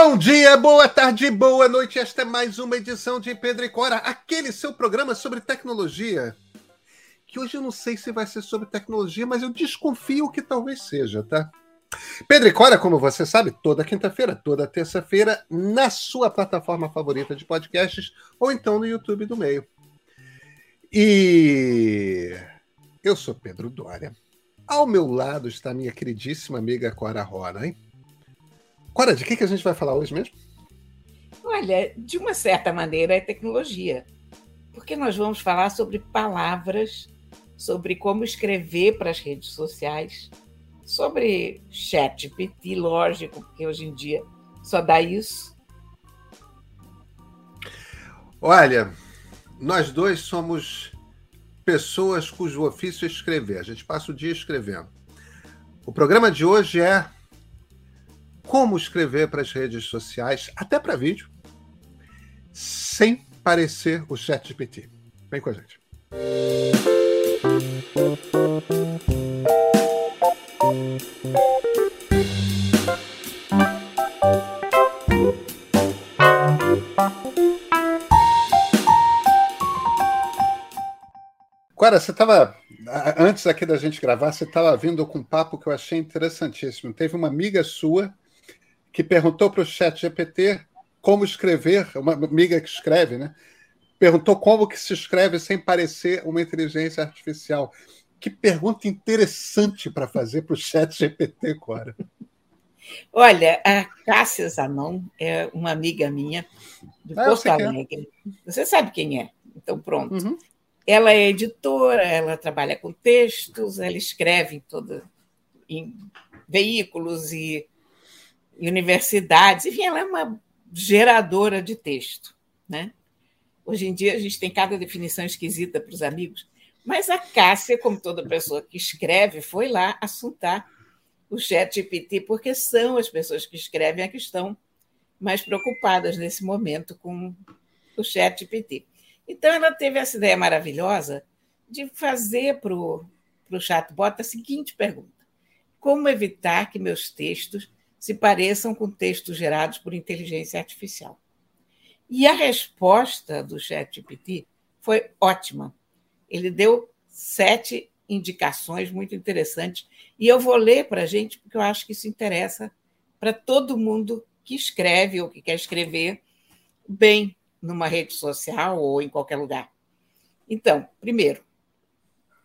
Bom dia, boa tarde, boa noite. Esta é mais uma edição de Pedro e Cora, aquele seu programa sobre tecnologia. Que hoje eu não sei se vai ser sobre tecnologia, mas eu desconfio que talvez seja, tá? Pedro e Cora, como você sabe, toda quinta-feira, toda terça-feira, na sua plataforma favorita de podcasts ou então no YouTube do meio. E eu sou Pedro Dória. Ao meu lado está minha queridíssima amiga Cora Rora, hein? Cora, de que, que a gente vai falar hoje mesmo? Olha, de uma certa maneira é tecnologia, porque nós vamos falar sobre palavras, sobre como escrever para as redes sociais, sobre chat PT, lógico, porque hoje em dia só dá isso. Olha, nós dois somos pessoas cujo ofício é escrever. A gente passa o dia escrevendo. O programa de hoje é como escrever para as redes sociais, até para vídeo, sem parecer o chat GPT. Vem com a gente. Agora, você estava, antes aqui da gente gravar, você estava vindo com um papo que eu achei interessantíssimo. Teve uma amiga sua que perguntou para o chat GPT como escrever, uma amiga que escreve, né? Perguntou como que se escreve sem parecer uma inteligência artificial. Que pergunta interessante para fazer para o chat GPT, Cora. Olha, a Cássia Zanon é uma amiga minha de ah, Porto Alegre. É. Você sabe quem é? Então, pronto. Uhum. Ela é editora, ela trabalha com textos, ela escreve em, todo, em veículos e, e universidades. Enfim, ela é uma geradora de texto. Né? Hoje em dia, a gente tem cada definição esquisita para os amigos, mas a Cássia, como toda pessoa que escreve, foi lá assuntar o chat GPT, porque são as pessoas que escrevem a que estão mais preocupadas nesse momento com o chat GPT. Então, ela teve essa ideia maravilhosa de fazer para o chatbot a seguinte pergunta: Como evitar que meus textos se pareçam com textos gerados por inteligência artificial? E a resposta do ChatGPT foi ótima. Ele deu sete indicações muito interessantes e eu vou ler para a gente porque eu acho que isso interessa para todo mundo que escreve ou que quer escrever bem numa rede social ou em qualquer lugar. Então, primeiro,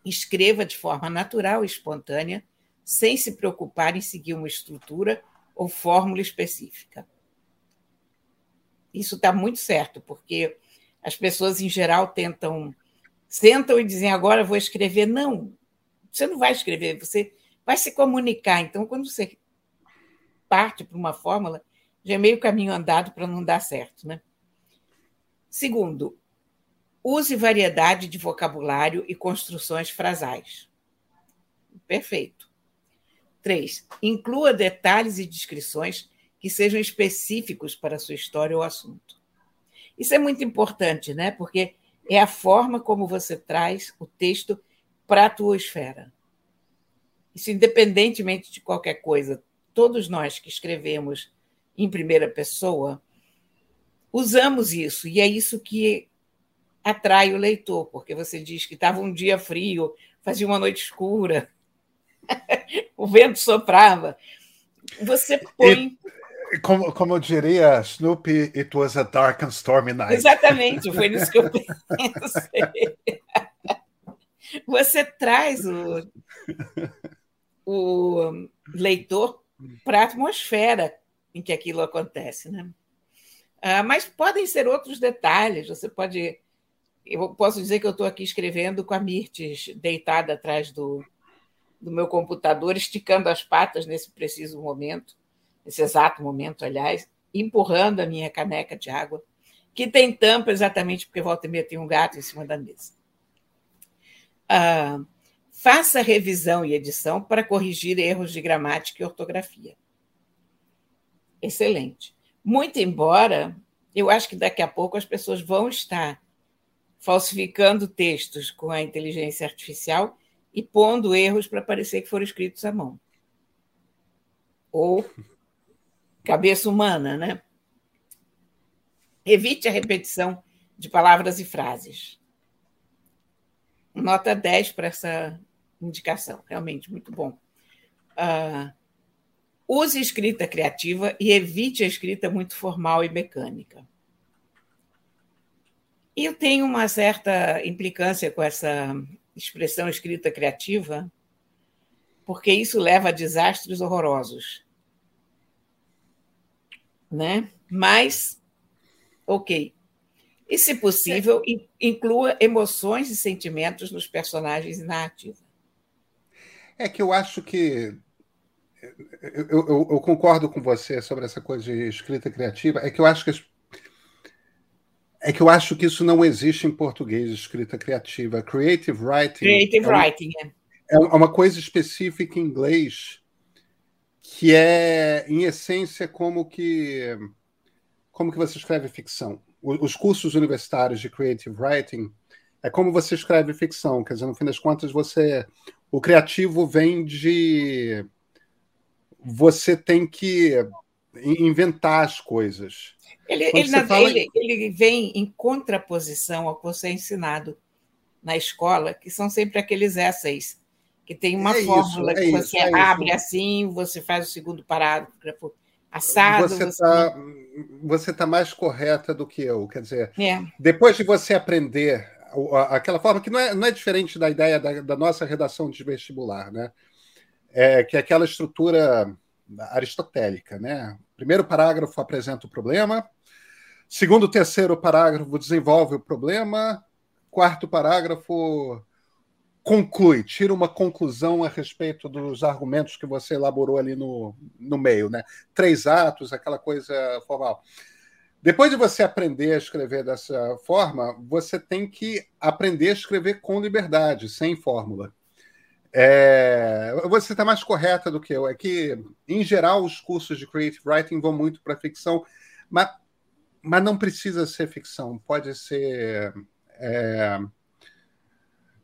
escreva de forma natural e espontânea, sem se preocupar em seguir uma estrutura ou fórmula específica. Isso está muito certo, porque as pessoas, em geral, tentam, sentam e dizem agora vou escrever. Não, você não vai escrever, você vai se comunicar. Então, quando você parte para uma fórmula, já é meio caminho andado para não dar certo, né? Segundo, use variedade de vocabulário e construções frasais. Perfeito. Três, inclua detalhes e descrições que sejam específicos para a sua história ou assunto. Isso é muito importante, né? Porque é a forma como você traz o texto para a tua esfera. Isso independentemente de qualquer coisa. Todos nós que escrevemos em primeira pessoa, usamos isso, e é isso que atrai o leitor, porque você diz que estava um dia frio, fazia uma noite escura, o vento soprava. Você põe. E, como, como eu diria Snoopy, it was a dark and stormy night. Exatamente, foi nisso que eu pensei. Você traz o, o leitor para a atmosfera em que aquilo acontece, né? Ah, mas podem ser outros detalhes. Você pode. Eu posso dizer que eu estou aqui escrevendo com a Mirtes deitada atrás do, do meu computador, esticando as patas nesse preciso momento, nesse exato momento, aliás, empurrando a minha caneca de água, que tem tampa exatamente porque volta e meia tem um gato em cima da mesa. Ah, faça revisão e edição para corrigir erros de gramática e ortografia. Excelente. Muito embora eu acho que daqui a pouco as pessoas vão estar falsificando textos com a inteligência artificial e pondo erros para parecer que foram escritos à mão. Ou cabeça humana, né? Evite a repetição de palavras e frases. Nota 10 para essa indicação, realmente muito bom. Uh, use escrita criativa e evite a escrita muito formal e mecânica. Eu tenho uma certa implicância com essa expressão escrita criativa, porque isso leva a desastres horrorosos. Né? Mas, ok. E, se possível, inclua emoções e sentimentos nos personagens e narrativa. É que eu acho que. Eu, eu, eu, concordo com você sobre essa coisa de escrita criativa. É que eu acho que as é que eu acho que isso não existe em português, escrita criativa. Creative writing. Creative é writing, é. É uma coisa específica em inglês que é, em essência, como que como que você escreve ficção. Os cursos universitários de creative writing é como você escreve ficção, quer dizer, no fim das contas, você o criativo vem de você tem que inventar as coisas. Ele, ele, na, fala... ele, ele, vem em contraposição ao que você é ensinado na escola, que são sempre aqueles essays, que tem uma é fórmula isso, é que você é abre isso. assim, você faz o segundo parágrafo assado. Você está você... tá mais correta do que eu. Quer dizer, é. depois de você aprender aquela forma que não é, não é diferente da ideia da, da nossa redação de vestibular, né? É, que é aquela estrutura aristotélica, né? Primeiro parágrafo apresenta o problema, segundo, terceiro parágrafo desenvolve o problema, quarto parágrafo conclui, tira uma conclusão a respeito dos argumentos que você elaborou ali no, no meio, né? Três atos, aquela coisa formal. Depois de você aprender a escrever dessa forma, você tem que aprender a escrever com liberdade, sem fórmula. É, você está mais correta do que eu. É que, em geral, os cursos de creative writing vão muito para ficção, mas, mas não precisa ser ficção. Pode ser. É,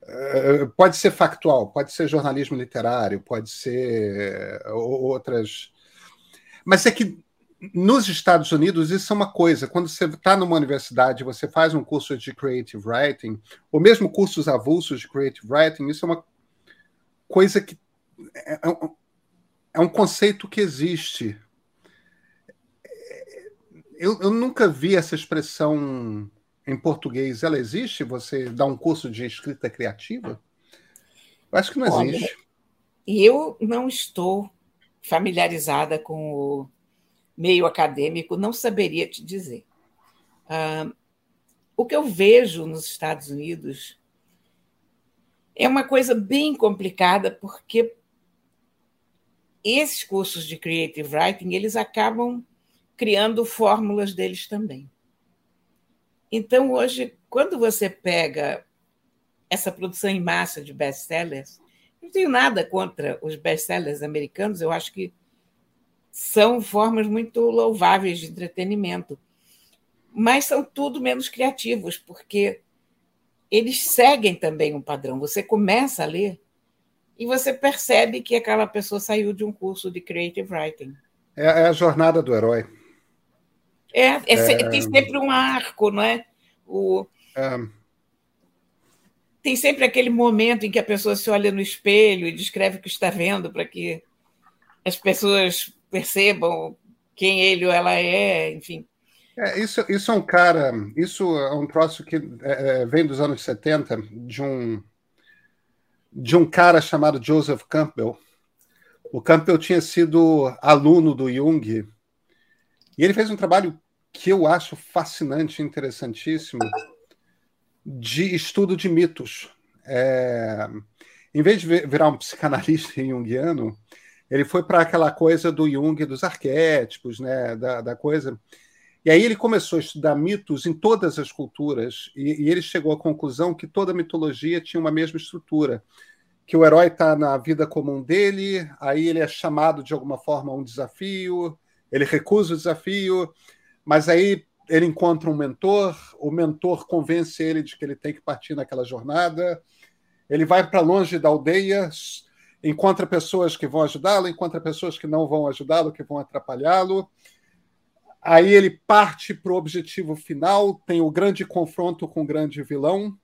é pode ser factual, pode ser jornalismo literário, pode ser outras. Mas é que nos Estados Unidos isso é uma coisa. Quando você está numa universidade, você faz um curso de creative writing, ou mesmo cursos avulsos de creative writing, isso é uma coisa que é, é, um, é conceito que existe. Eu, eu, nunca vi essa expressão em português. Ela existe? Você dá um curso de escrita criativa? Eu acho que não Olha, existe. Eu não estou familiarizada com o meio acadêmico, não saberia te dizer. Uh, o que eu vejo nos Estados Unidos é uma coisa bem complicada, porque esses cursos de creative writing eles acabam criando fórmulas deles também. Então, hoje, quando você pega essa produção em massa de best-sellers, não tenho nada contra os best-sellers americanos, eu acho que são formas muito louváveis de entretenimento, mas são tudo menos criativos, porque eles seguem também um padrão. Você começa a ler e você percebe que aquela pessoa saiu de um curso de creative writing. É, é a jornada do herói. É, é, é, tem sempre um arco, não é? O, é. Tem sempre aquele momento em que a pessoa se olha no espelho e descreve o que está vendo para que as pessoas percebam quem ele ou ela é, enfim. É, isso, isso é um cara, isso é um troço que é, é vem dos anos 70, de um, de um cara chamado Joseph Campbell. O Campbell tinha sido aluno do Jung e ele fez um trabalho que eu acho fascinante, interessantíssimo, de estudo de mitos. É, em vez de virar um psicanalista junguiano, ele foi para aquela coisa do Jung, dos arquétipos, né, da, da coisa. E aí ele começou a estudar mitos em todas as culturas, e, e ele chegou à conclusão que toda mitologia tinha uma mesma estrutura, que o herói está na vida comum dele, aí ele é chamado de alguma forma a um desafio, ele recusa o desafio, mas aí ele encontra um mentor, o mentor convence ele de que ele tem que partir naquela jornada, ele vai para longe da aldeia, encontra pessoas que vão ajudá-lo, encontra pessoas que não vão ajudá-lo, que vão atrapalhá-lo, Aí ele parte para o objetivo final, tem o grande confronto com o grande vilão,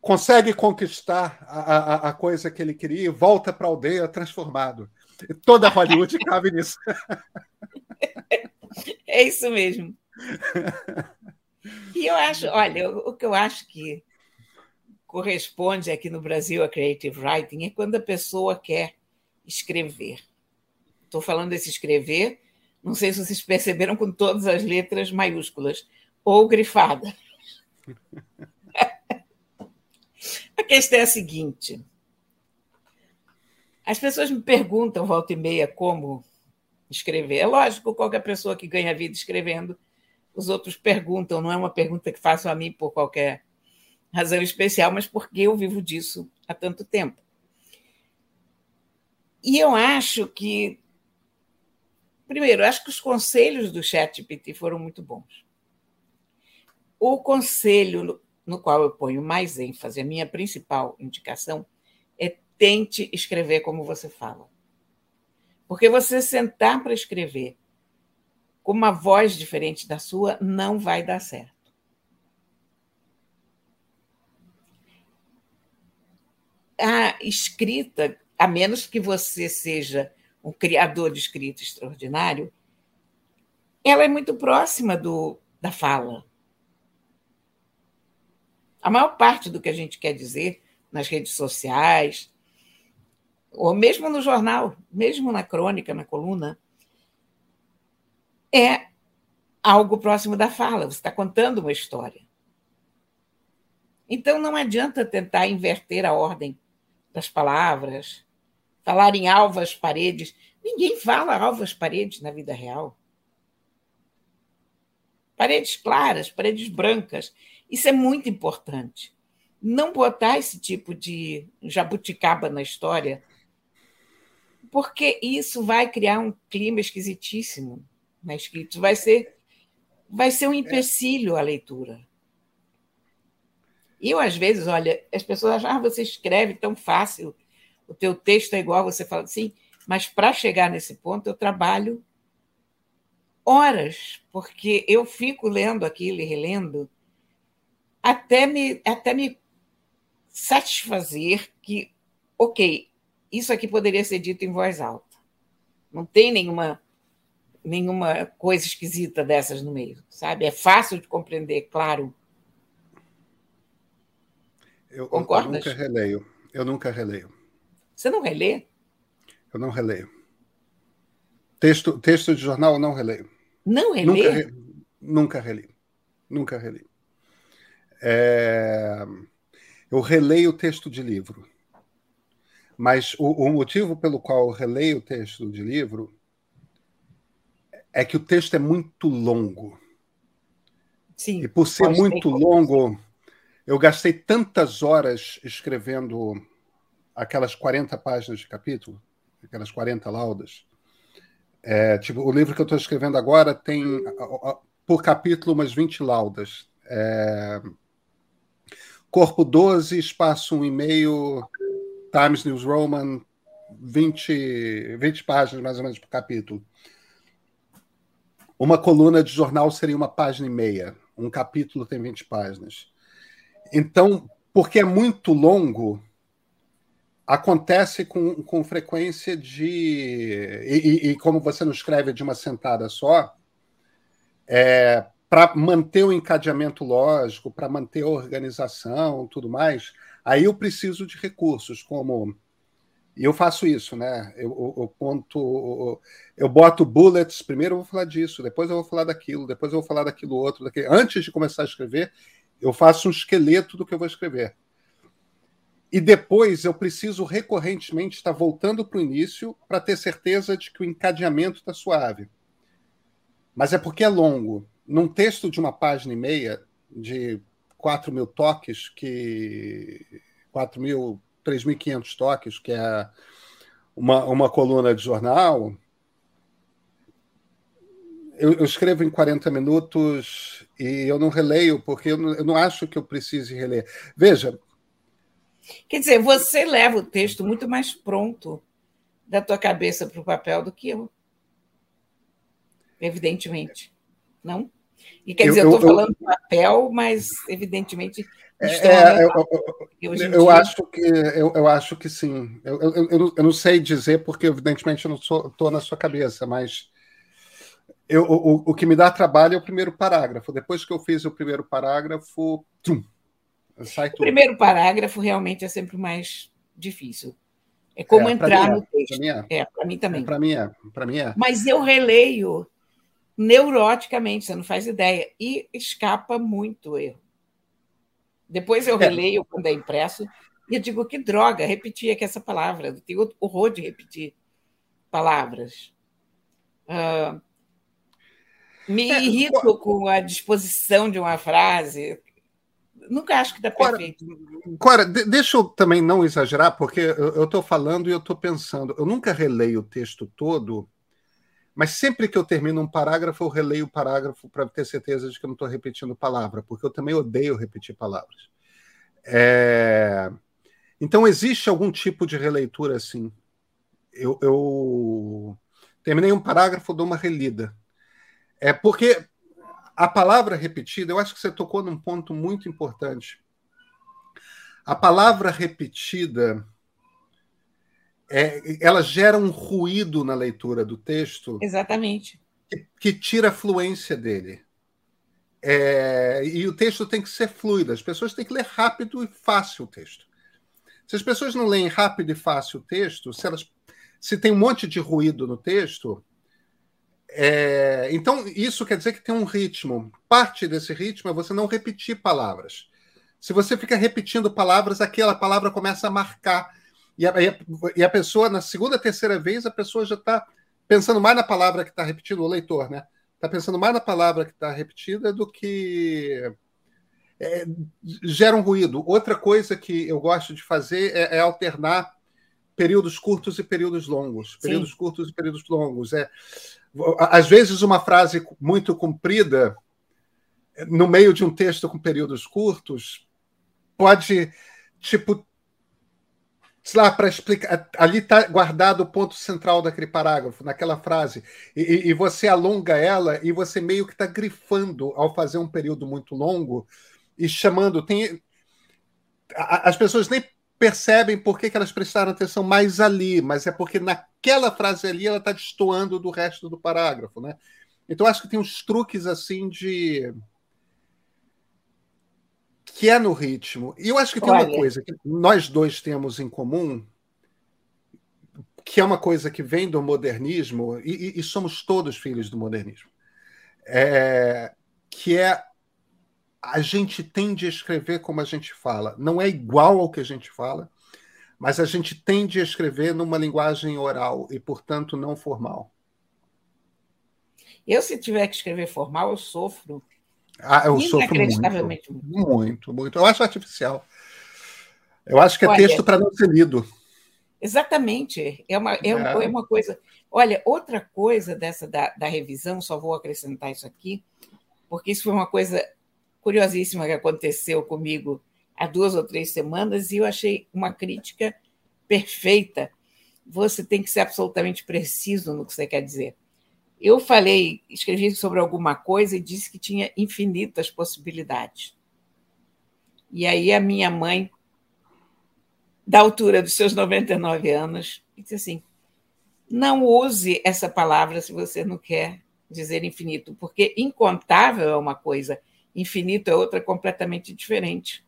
consegue conquistar a, a, a coisa que ele queria e volta para a aldeia transformado. E toda Hollywood cabe nisso. É isso mesmo. E eu acho, olha, o que eu acho que corresponde aqui no Brasil a creative writing é quando a pessoa quer escrever. Estou falando desse escrever, não sei se vocês perceberam, com todas as letras maiúsculas ou grifadas. a questão é a seguinte: as pessoas me perguntam, volta e meia, como escrever. É lógico, qualquer pessoa que ganha vida escrevendo, os outros perguntam, não é uma pergunta que façam a mim por qualquer razão especial, mas porque eu vivo disso há tanto tempo. E eu acho que, primeiro, acho que os conselhos do ChatGPT foram muito bons. O conselho no qual eu ponho mais ênfase, a minha principal indicação, é tente escrever como você fala. Porque você sentar para escrever com uma voz diferente da sua não vai dar certo. A escrita, a menos que você seja um criador de escrita extraordinário, ela é muito próxima do, da fala. A maior parte do que a gente quer dizer nas redes sociais, ou mesmo no jornal, mesmo na crônica, na coluna, é algo próximo da fala, você está contando uma história. Então não adianta tentar inverter a ordem das palavras, falar em alvas paredes. Ninguém fala alvas paredes na vida real. Paredes claras, paredes brancas. Isso é muito importante. Não botar esse tipo de jabuticaba na história, porque isso vai criar um clima esquisitíssimo na escrita. Vai ser, vai ser um empecilho a leitura. E eu, às vezes, olha, as pessoas acham, ah, você escreve tão fácil, o teu texto é igual, você fala assim, mas para chegar nesse ponto eu trabalho horas, porque eu fico lendo aquilo e relendo até me, até me satisfazer que, ok, isso aqui poderia ser dito em voz alta. Não tem nenhuma nenhuma coisa esquisita dessas no meio, sabe? É fácil de compreender, claro. Eu, Concordas? eu nunca releio. Eu nunca releio. Você não relê? Eu não releio. Texto, texto de jornal eu não releio. Não relê? Nunca, re, nunca reli. Nunca reli. É, eu releio texto de livro. Mas o, o motivo pelo qual eu releio o texto de livro é que o texto é muito longo. Sim. E por ser muito longo, eu gastei tantas horas escrevendo aquelas 40 páginas de capítulo, aquelas 40 laudas. É, tipo, o livro que eu estou escrevendo agora tem, por capítulo, umas 20 laudas. É, corpo 12, espaço 1,5, Times News Roman, 20, 20 páginas mais ou menos por capítulo. Uma coluna de jornal seria uma página e meia. Um capítulo tem 20 páginas. Então, porque é muito longo, acontece com, com frequência de. E, e, e como você não escreve de uma sentada só, é, para manter o encadeamento lógico, para manter a organização, tudo mais, aí eu preciso de recursos como e eu faço isso, né? Eu, eu, eu, conto, eu boto bullets. Primeiro eu vou falar disso, depois eu vou falar daquilo, depois eu vou falar daquilo outro. Daquilo. Antes de começar a escrever, eu faço um esqueleto do que eu vou escrever. E depois eu preciso recorrentemente estar voltando para o início para ter certeza de que o encadeamento está suave. Mas é porque é longo. Num texto de uma página e meia, de 4 mil toques, que 4 mil 3.500 toques, que é uma, uma coluna de jornal, eu, escrevo em 40 minutos e eu não releio, porque eu não, eu não acho que eu precise reler. Veja. Quer dizer, você leva o texto muito mais pronto da tua cabeça para o papel do que eu. evidentemente. Não? E quer dizer, eu estou falando eu, papel, mas evidentemente. É, é eu, eu, eu acho que eu, eu acho que sim. Eu, eu, eu, eu não sei dizer, porque evidentemente eu não estou na sua cabeça, mas eu, o, o que me dá trabalho é o primeiro parágrafo. Depois que eu fiz o primeiro parágrafo, tum, sai tudo. O primeiro parágrafo realmente é sempre mais difícil. É como é, entrar no texto. É, para mim também. Para mim é. Mim é. Mas eu releio neuroticamente, você não faz ideia, e escapa muito erro. Depois eu é. releio quando é impresso e eu digo que droga, repetir aqui essa palavra. Eu tenho horror de repetir palavras. Uh, me é, irrito com a disposição de uma frase. Nunca acho que dá perfeito. Cora, deixa eu também não exagerar, porque eu estou falando e eu estou pensando. Eu nunca releio o texto todo, mas sempre que eu termino um parágrafo, eu releio o parágrafo para ter certeza de que eu não estou repetindo palavra, porque eu também odeio repetir palavras. É... Então, existe algum tipo de releitura assim? Eu, eu terminei um parágrafo, dou uma relida. É porque a palavra repetida, eu acho que você tocou num ponto muito importante. A palavra repetida, é, ela gera um ruído na leitura do texto. Exatamente. Que, que tira a fluência dele. É, e o texto tem que ser fluido. As pessoas têm que ler rápido e fácil o texto. Se as pessoas não leem rápido e fácil o texto, se, elas, se tem um monte de ruído no texto, é, então, isso quer dizer que tem um ritmo. Parte desse ritmo é você não repetir palavras. Se você fica repetindo palavras, aquela palavra começa a marcar. E a, e a pessoa, na segunda, terceira vez, a pessoa já está pensando mais na palavra que está repetida, o leitor, né? Está pensando mais na palavra que está repetida do que. É, gera um ruído. Outra coisa que eu gosto de fazer é, é alternar períodos curtos e períodos longos. Períodos Sim. curtos e períodos longos. É, às vezes, uma frase muito comprida, no meio de um texto com períodos curtos, pode, tipo, sei lá, para explicar. Ali está guardado o ponto central daquele parágrafo, naquela frase. E, e você alonga ela e você meio que está grifando ao fazer um período muito longo e chamando. Tem, as pessoas nem percebem por que, que elas prestaram atenção mais ali, mas é porque naquela frase ali ela está destoando do resto do parágrafo, né? Então acho que tem uns truques assim de que é no ritmo. E eu acho que tem Olha. uma coisa que nós dois temos em comum, que é uma coisa que vem do modernismo, e, e somos todos filhos do modernismo, é, que é a gente tende a escrever como a gente fala. Não é igual ao que a gente fala, mas a gente tende a escrever numa linguagem oral e, portanto, não formal. Eu, se tiver que escrever formal, eu sofro. Ah, eu sofro muito. Muito, muito. Eu acho artificial. Eu acho que é Olha, texto para não ser lido. Exatamente. É uma, é, é. é uma coisa. Olha, outra coisa dessa da, da revisão, só vou acrescentar isso aqui, porque isso foi uma coisa curiosíssima que aconteceu comigo há duas ou três semanas e eu achei uma crítica perfeita. Você tem que ser absolutamente preciso no que você quer dizer. Eu falei, escrevi sobre alguma coisa e disse que tinha infinitas possibilidades. E aí a minha mãe, da altura dos seus 99 anos, disse assim: não use essa palavra se você não quer dizer infinito, porque incontável é uma coisa infinito é outra completamente diferente.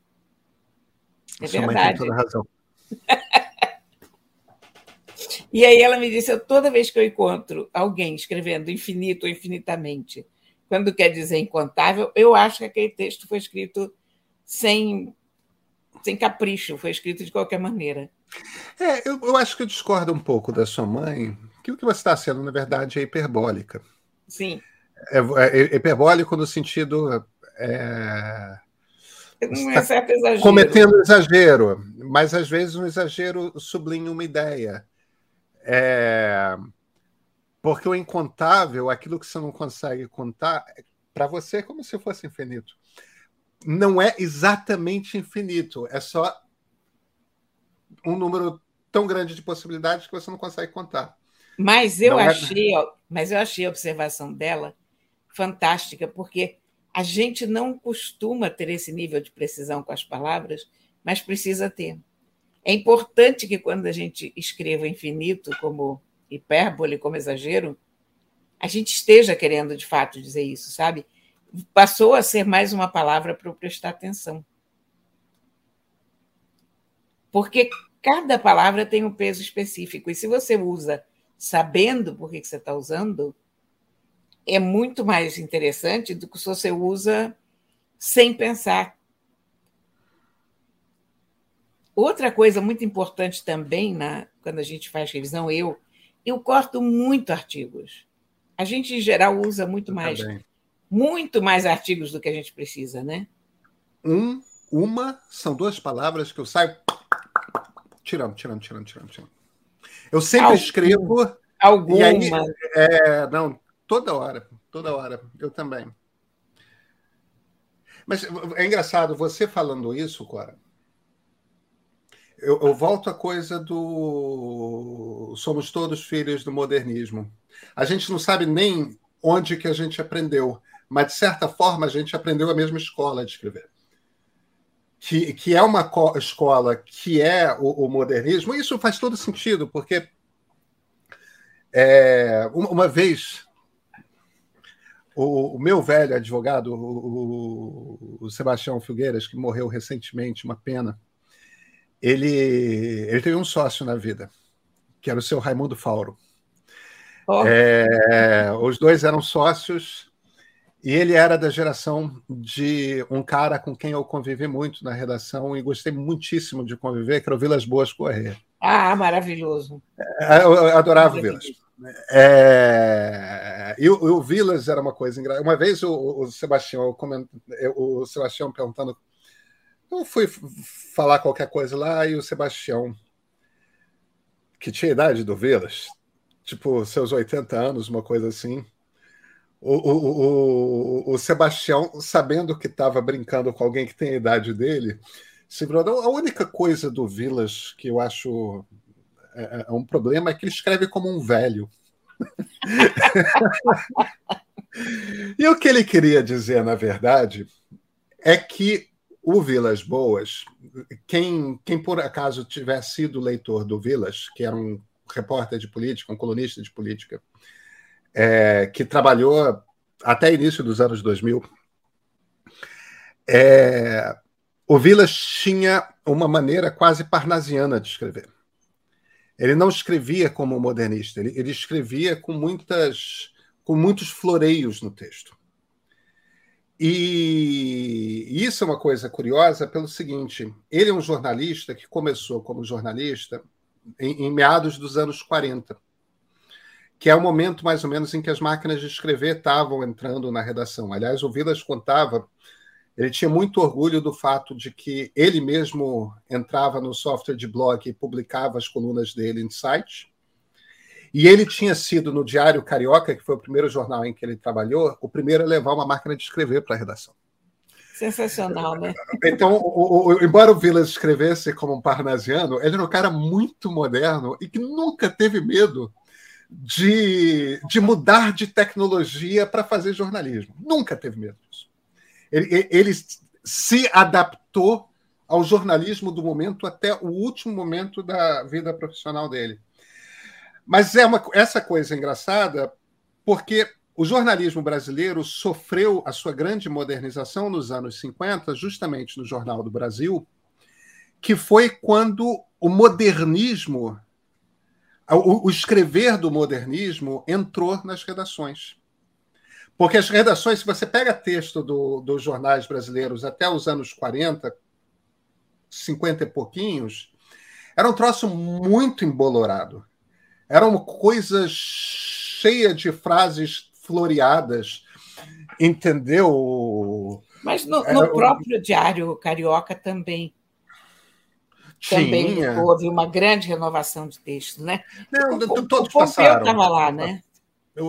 É Sua verdade. Mãe tem toda razão. e aí ela me disse, toda vez que eu encontro alguém escrevendo infinito ou infinitamente, quando quer dizer incontável, eu acho que aquele texto foi escrito sem, sem capricho, foi escrito de qualquer maneira. É, eu, eu acho que eu discordo um pouco da sua mãe, que o que você está sendo, na verdade, é hiperbólica. Sim. É, é hiperbólico no sentido é, não é exagero. Cometendo exagero, mas às vezes um exagero sublinha uma ideia. É, porque o incontável, aquilo que você não consegue contar, para você é como se fosse infinito. Não é exatamente infinito, é só um número tão grande de possibilidades que você não consegue contar. Mas eu é achei, é... mas eu achei a observação dela fantástica, porque a gente não costuma ter esse nível de precisão com as palavras, mas precisa ter. É importante que quando a gente escreva infinito como hipérbole, como exagero, a gente esteja querendo de fato dizer isso, sabe? Passou a ser mais uma palavra para eu prestar atenção. Porque cada palavra tem um peso específico, e se você usa sabendo por que você está usando, é muito mais interessante do que se você usa sem pensar. Outra coisa muito importante também, na, quando a gente faz revisão, eu, eu corto muito artigos. A gente, em geral, usa muito mais, muito mais artigos do que a gente precisa, né? Um, uma, são duas palavras que eu saio tirando, tirando, tirando, tirando, tirando. Eu sempre Algum, escrevo. Alguma. Aí, é, não, toda hora, toda hora. Eu também. Mas é engraçado, você falando isso, Cora, eu, eu, volto à coisa do somos todos filhos do modernismo. A gente não sabe nem onde que a gente aprendeu, mas de certa forma a gente aprendeu a mesma escola de escrever. Que, que é uma escola que é o, o modernismo, isso faz todo sentido, porque é, uma vez o, o, meu velho advogado, o, o, Sebastião Filgueiras, que morreu recentemente, uma pena, ele, ele teve um sócio na vida, que era o seu Raimundo Fauro. Oh. É, os dois eram sócios e ele era da geração de um cara com quem eu convivi muito na redação e gostei muitíssimo de conviver, que era o Vilas Boas Corrêa. Ah, maravilhoso. É, eu, eu adorava o Vilas. É, e, o, Vilas era uma coisa engraçada. Uma vez o, o Sebastião, o Sebastião perguntando eu fui falar qualquer coisa lá e o Sebastião, que tinha a idade do Vilas, tipo seus 80 anos, uma coisa assim. O, o, o, o Sebastião, sabendo que estava brincando com alguém que tem a idade dele, se virou. A única coisa do Vilas que eu acho é, é, é um problema é que ele escreve como um velho. E o que ele queria dizer, na verdade, é que o Vilas Boas, quem, quem por acaso tiver sido leitor do Vilas, que era um repórter de política, um colunista de política, é, que trabalhou até início dos anos 2000, é, o Vilas tinha uma maneira quase parnasiana de escrever. Ele não escrevia como modernista, ele, ele escrevia com muitas com muitos floreios no texto. E isso é uma coisa curiosa pelo seguinte: ele é um jornalista que começou como jornalista em, em, meados dos anos 40, que é o momento mais ou menos em que as máquinas de escrever estavam entrando na redação. Aliás, o Vilas contava, ele tinha muito orgulho do fato de que ele mesmo entrava no software de blog e publicava as colunas dele em site e ele tinha sido no Diário Carioca, que foi o primeiro jornal em que ele trabalhou, o primeiro a levar uma máquina de escrever para a redação. Sensacional, né? Então, o, o, embora o Vilas escrevesse como um parnasiano, ele era um cara muito moderno e que nunca teve medo de, de mudar de tecnologia para fazer jornalismo. Nunca teve medo disso. Ele, ele se adaptou ao jornalismo do momento até o último momento da vida profissional dele. Mas é uma, essa coisa engraçada porque o jornalismo brasileiro sofreu a sua grande modernização nos anos 50, justamente no Jornal do Brasil, que foi quando o modernismo, o escrever do modernismo entrou nas redações. Porque as redações, se você pega texto do, dos jornais brasileiros até os anos 40, 50 e pouquinhos, era um troço muito embolorado. Era uma coisa cheia de frases floreadas, entendeu? Mas no, no próprio Diário Carioca também. Também Tinha. houve uma grande renovação de textos, né? Não, o, todos o Pompeu estava lá, né?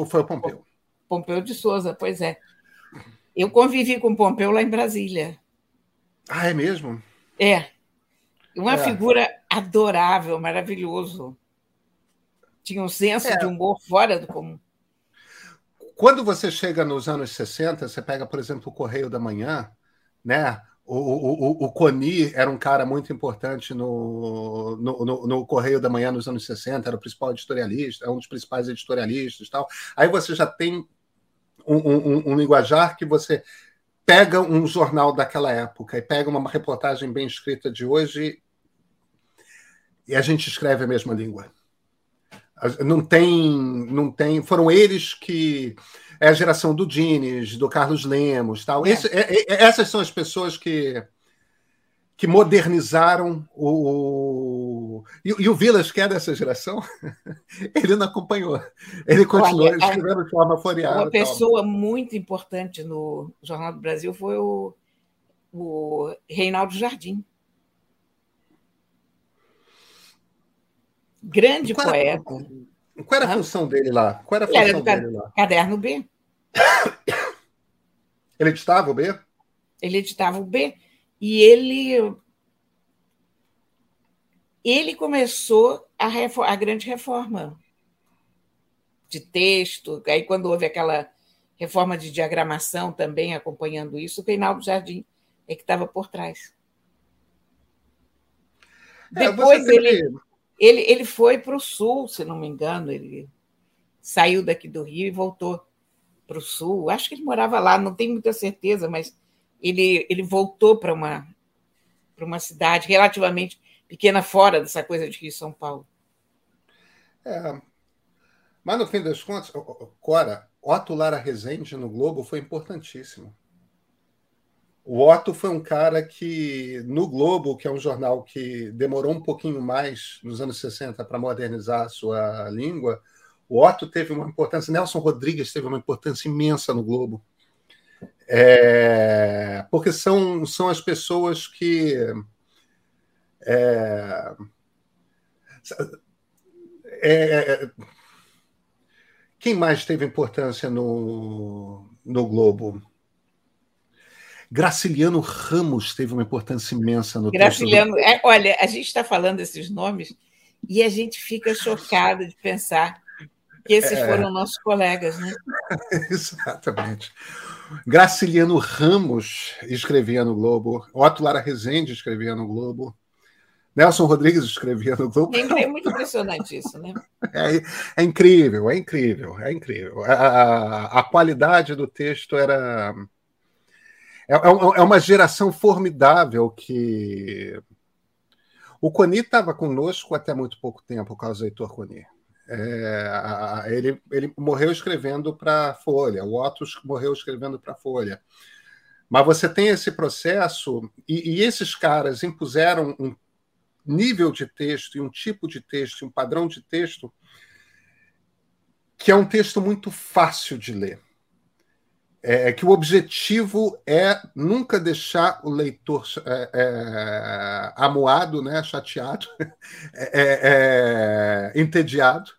Foi o Pompeu. Pompeu de Souza, pois é. Eu convivi com o Pompeu lá em Brasília. Ah, é mesmo? É. Uma é. figura adorável, maravilhoso. tinha um senso é. de humor fora do comum. Quando você chega nos anos 60, você pega, por exemplo, o Correio da Manhã, né? O, o, o, Coni era um cara muito importante no, no, no, no, Correio da Manhã nos anos 60, era o principal editorialista, é um dos principais editorialistas tal. Aí você já tem um, um, um, linguajar que você pega um jornal daquela época e pega uma reportagem bem escrita de hoje e a gente escreve a mesma língua. Não tem, não tem. Foram eles que é a geração do Dines, do Carlos Lemos, tal. É. Esse, é, é, essas são as pessoas que que modernizaram o. E, e o Vilas, que é dessa geração, ele não acompanhou. Ele continuou Olha, escrevendo de forma floreada. Uma pessoa tal. muito importante no Jornal do Brasil foi o, o Reinaldo Jardim. Grande qual poeta. Era, qual era a função dele lá? Qual era a função era dele lá? Caderno B. Ele editava o B? Ele editava o B. E ele ele começou a, reforma, a grande reforma de texto. Aí, quando houve aquela reforma de diagramação também acompanhando isso, o Reinaldo Jardim é que estava por trás. É, Depois ele, ele, ele foi para o sul, se não me engano, ele saiu daqui do Rio e voltou para o sul. Acho que ele morava lá, não tenho muita certeza, mas ele, ele voltou para uma, uma cidade relativamente pequena fora dessa coisa de Rio São Paulo. É, mas no fim das contas, Cora, Otto Lara Rezende no Globo foi importantíssimo. O Otto foi um cara que, no Globo, que é um jornal que demorou um pouquinho mais nos anos 60 para modernizar a sua língua, o Otto teve uma importância, Nelson Rodrigues teve uma importância imensa no Globo. É, porque são, são as pessoas que. É, é, quem mais teve importância no, no Globo? Graciliano Ramos teve uma importância imensa no Graciliano, do... é, olha, a gente está falando esses nomes e a gente fica chocado de pensar que esses é... foram nossos colegas, né? Exatamente. Graciliano Ramos escrevia no Globo, Otto Lara Rezende escrevia no Globo, Nelson Rodrigues escrevia no Globo. É muito impressionante isso, né? É, é incrível, é incrível, é incrível. A, a, a qualidade do texto era é, é, é uma geração formidável que. O Coni estava conosco até muito pouco tempo, por causa do Heitor Coni. É, ele, ele morreu escrevendo para Folha, o Otus morreu escrevendo para Folha. Mas você tem esse processo, e, e, esses caras impuseram um nível de texto, e um tipo de texto, um padrão de texto, que é um texto muito fácil de ler é, é que o objetivo é nunca deixar o leitor é, é, amuado, né, chateado, é, é, entediado.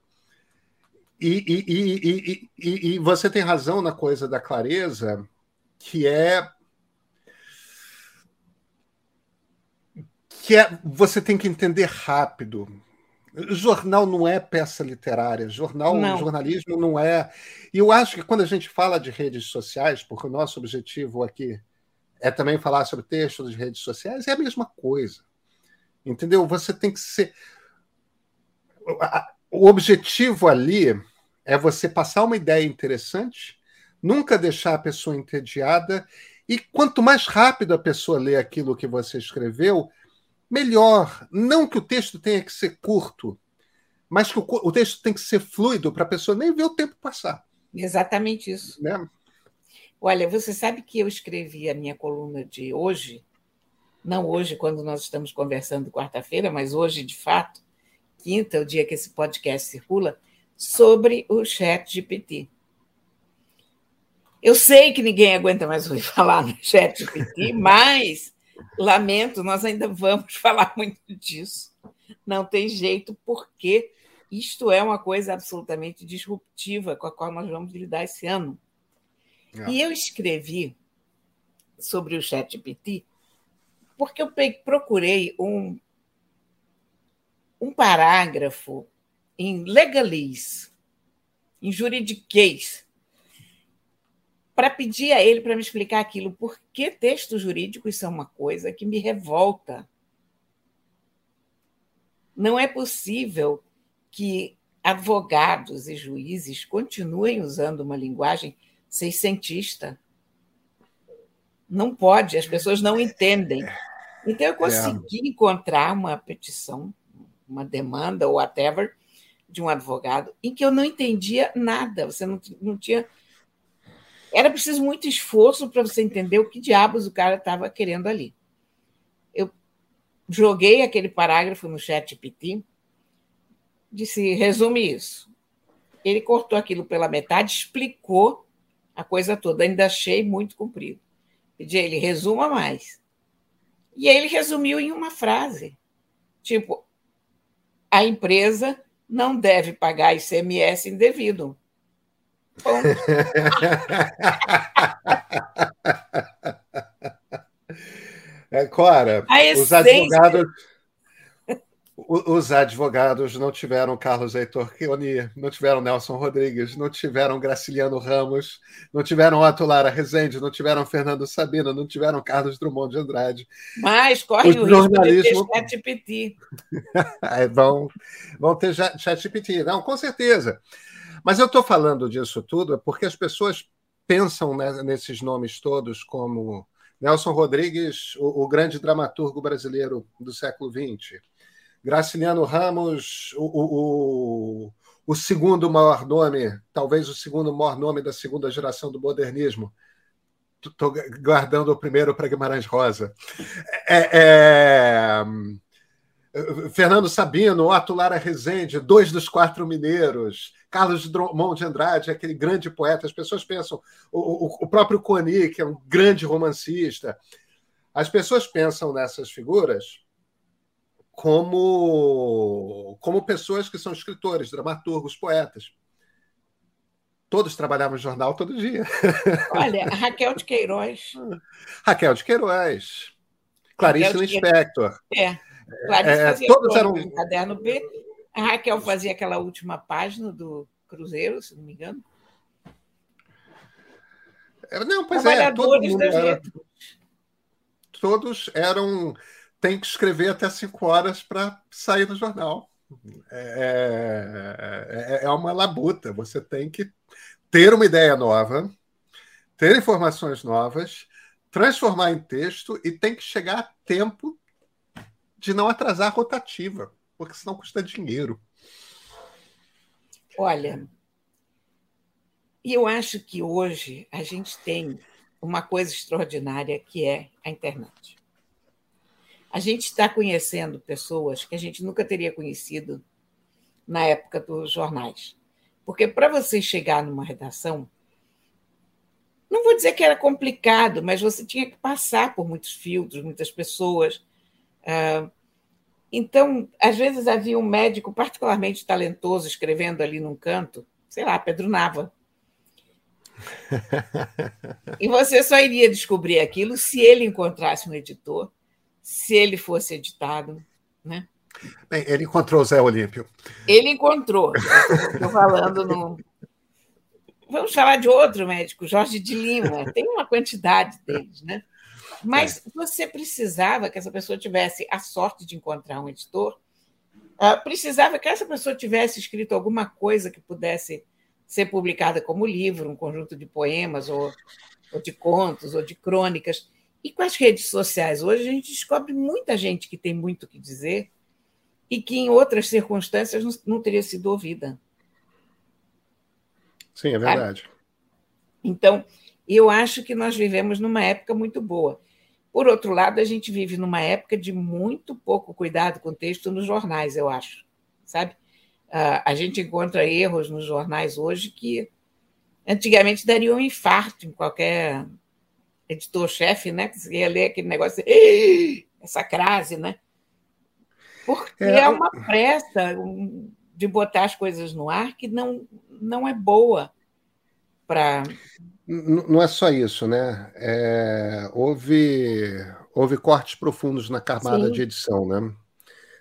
E, e, e, e, você tem razão na coisa da clareza, que é que é você tem que entender rápido. Jornal não é peça literária, jornal, não. jornalismo não é. E eu acho que quando a gente fala de redes sociais, porque o nosso objetivo aqui é também falar sobre textos de redes sociais, é a mesma coisa. Entendeu? Você tem que ser. O objetivo ali é você passar uma ideia interessante, nunca deixar a pessoa entediada, e quanto mais rápido a pessoa lê aquilo que você escreveu, melhor. Não que o texto tenha que ser curto, mas que o, o texto tem que ser fluido para a pessoa nem ver o tempo passar. Exatamente isso. Né? Olha, você sabe que eu escrevi a minha coluna de hoje, não hoje, quando nós estamos conversando quarta-feira, mas hoje, de fato, quinta, o dia que esse podcast circula, sobre o chat GPT. Eu sei que ninguém aguenta mais ouvir falar no chat GPT, mas Lamento, nós ainda vamos falar muito disso. Não tem jeito, porque isto é uma coisa absolutamente disruptiva com a qual nós vamos lidar esse ano. É. E eu escrevi sobre o ChatGPT porque eu procurei um, um parágrafo em legalese, em juridiquês, para pedir a ele para me explicar aquilo, porque textos jurídicos são uma coisa que me revolta. Não é possível que advogados e juízes continuem usando uma linguagem seiscentista. Não pode, as pessoas não entendem. Então, eu consegui é. encontrar uma petição, uma demanda, ou whatever, de um advogado, em que eu não entendia nada. Você não, não tinha. Era preciso muito esforço para você entender o que diabos o cara estava querendo ali. Eu joguei aquele parágrafo no chat PT, disse: resume isso. Ele cortou aquilo pela metade, explicou a coisa toda. Ainda achei muito comprido. Pedi a ele: resuma mais. E aí ele resumiu em uma frase. Tipo, a empresa não deve pagar ICMS indevido. É, Cora, os advogados os advogados não tiveram Carlos Heitor Keoni, não tiveram Nelson Rodrigues, não tiveram Graciliano Ramos, não tiveram Otto Lara Rezende, não tiveram Fernando Sabina, não tiveram Carlos Drummond de Andrade. Mas corre o, o jornalismo... risco de ter ChatGPT. é, vão, vão ter ChatGPT. Não, com certeza. Mas eu estou falando disso tudo porque as pessoas pensam né, nesses nomes todos como Nelson Rodrigues, o, o grande dramaturgo brasileiro do século XX, Graciliano Ramos, o, o, o, segundo maior nome, talvez o segundo maior nome da segunda geração do modernismo. Estou guardando o primeiro para Guimarães Rosa. É, é... Fernando Sabino, Otto Lara Rezende, dois dos quatro mineiros, Carlos Drummond de Andrade, aquele grande poeta. As pessoas pensam, o, o, próprio Coni, que é um grande romancista. As pessoas pensam nessas figuras como, como pessoas que são escritores, dramaturgos, poetas. Todos trabalhavam no jornal todo dia. Olha, Raquel de Queiroz. Raquel de Queiroz. Clarice Lispector. É. Clarice é, fazia todos eram... no caderno B. A Raquel fazia aquela última página do Cruzeiro, se não me engano. É, não, pois é. Todo mundo era... Todos eram tem que escrever até cinco horas para sair no jornal. É, é, é, uma labuta. Você tem que ter uma ideia nova, ter informações novas, transformar em texto e tem que chegar a tempo de não atrasar a rotativa, porque senão custa dinheiro. Olha, eu acho que hoje a gente tem uma coisa extraordinária que é a internet. A gente está conhecendo pessoas que a gente nunca teria conhecido na época dos jornais. Porque para você chegar numa redação, não vou dizer que era complicado, mas você tinha que passar por muitos filtros, muitas pessoas. Ah, então, às vezes havia um médico particularmente talentoso escrevendo ali num canto, sei lá, Pedro Nava. e você só iria descobrir aquilo se ele encontrasse um editor se ele fosse editado. Né? Bem, ele encontrou o Zé Olímpio. Ele encontrou. Estou falando no. Vamos falar de outro médico, Jorge de Lima. Tem uma quantidade deles, né? Mas é. você precisava que essa pessoa tivesse a sorte de encontrar um editor, uh, precisava que essa pessoa tivesse escrito alguma coisa que pudesse ser publicada como livro, um conjunto de poemas, ou, ou de contos, ou de crônicas. E com as redes sociais hoje, a gente descobre muita gente que tem muito o que dizer e que em outras circunstâncias não, não teria sido ouvida. Sim, é verdade. Então, eu acho que nós vivemos numa época muito boa. Por outro lado, a gente vive numa época de muito pouco cuidado com o texto nos jornais, eu acho. Sabe? A gente encontra erros nos jornais hoje que antigamente dariam um infarto em qualquer editor-chefe, né? Que ia ler aquele negócio, essa crase, né? Porque é, é uma pressa de botar as coisas no ar que não, não é boa para. Não é só isso, né? É, houve, houve cortes profundos na camada Sim. de edição, né?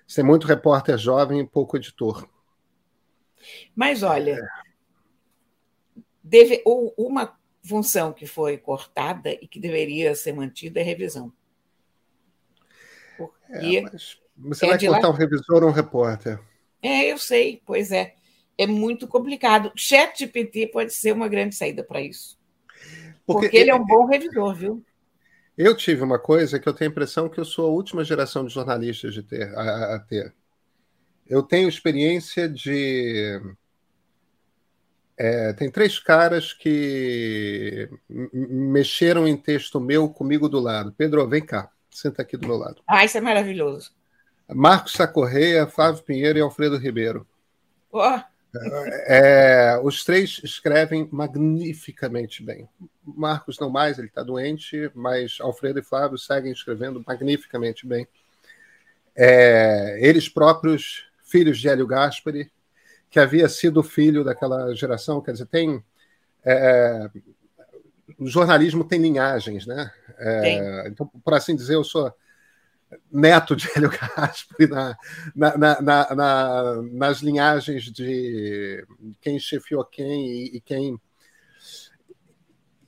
Você tem muito repórter jovem e pouco editor. Mas olha, é. deve, uma função que foi cortada e que deveria ser mantida é revisão. Porque é, você é vai cortar lá... um revisor ou um repórter? É, eu sei, pois é. É muito complicado. Chat GPT pode ser uma grande saída para isso. Porque, porque ele é um bom revisor, viu? Eu tive uma coisa que eu tenho a impressão que eu sou a última geração de jornalistas de ter, a, a ter. Eu tenho experiência de. É, tem três caras que mexeram em texto meu comigo do lado. Pedro, vem cá, senta aqui do meu lado. Ah, isso é maravilhoso. Marcos Sacorreia, Flávio Pinheiro e Alfredo Ribeiro. Oh. É, os três escrevem magnificamente bem. Marcos não mais, ele está doente, mas Alfredo e Flávio seguem escrevendo magnificamente bem. É, eles próprios, filhos de Hélio Gaspari, que havia sido filho daquela geração, quer dizer, tem. É, o jornalismo tem linhagens, né? É, então, por assim dizer, eu sou neto de Hélio Gaspari na, na, na, na, nas linhagens de quem chefiou quem e, e quem.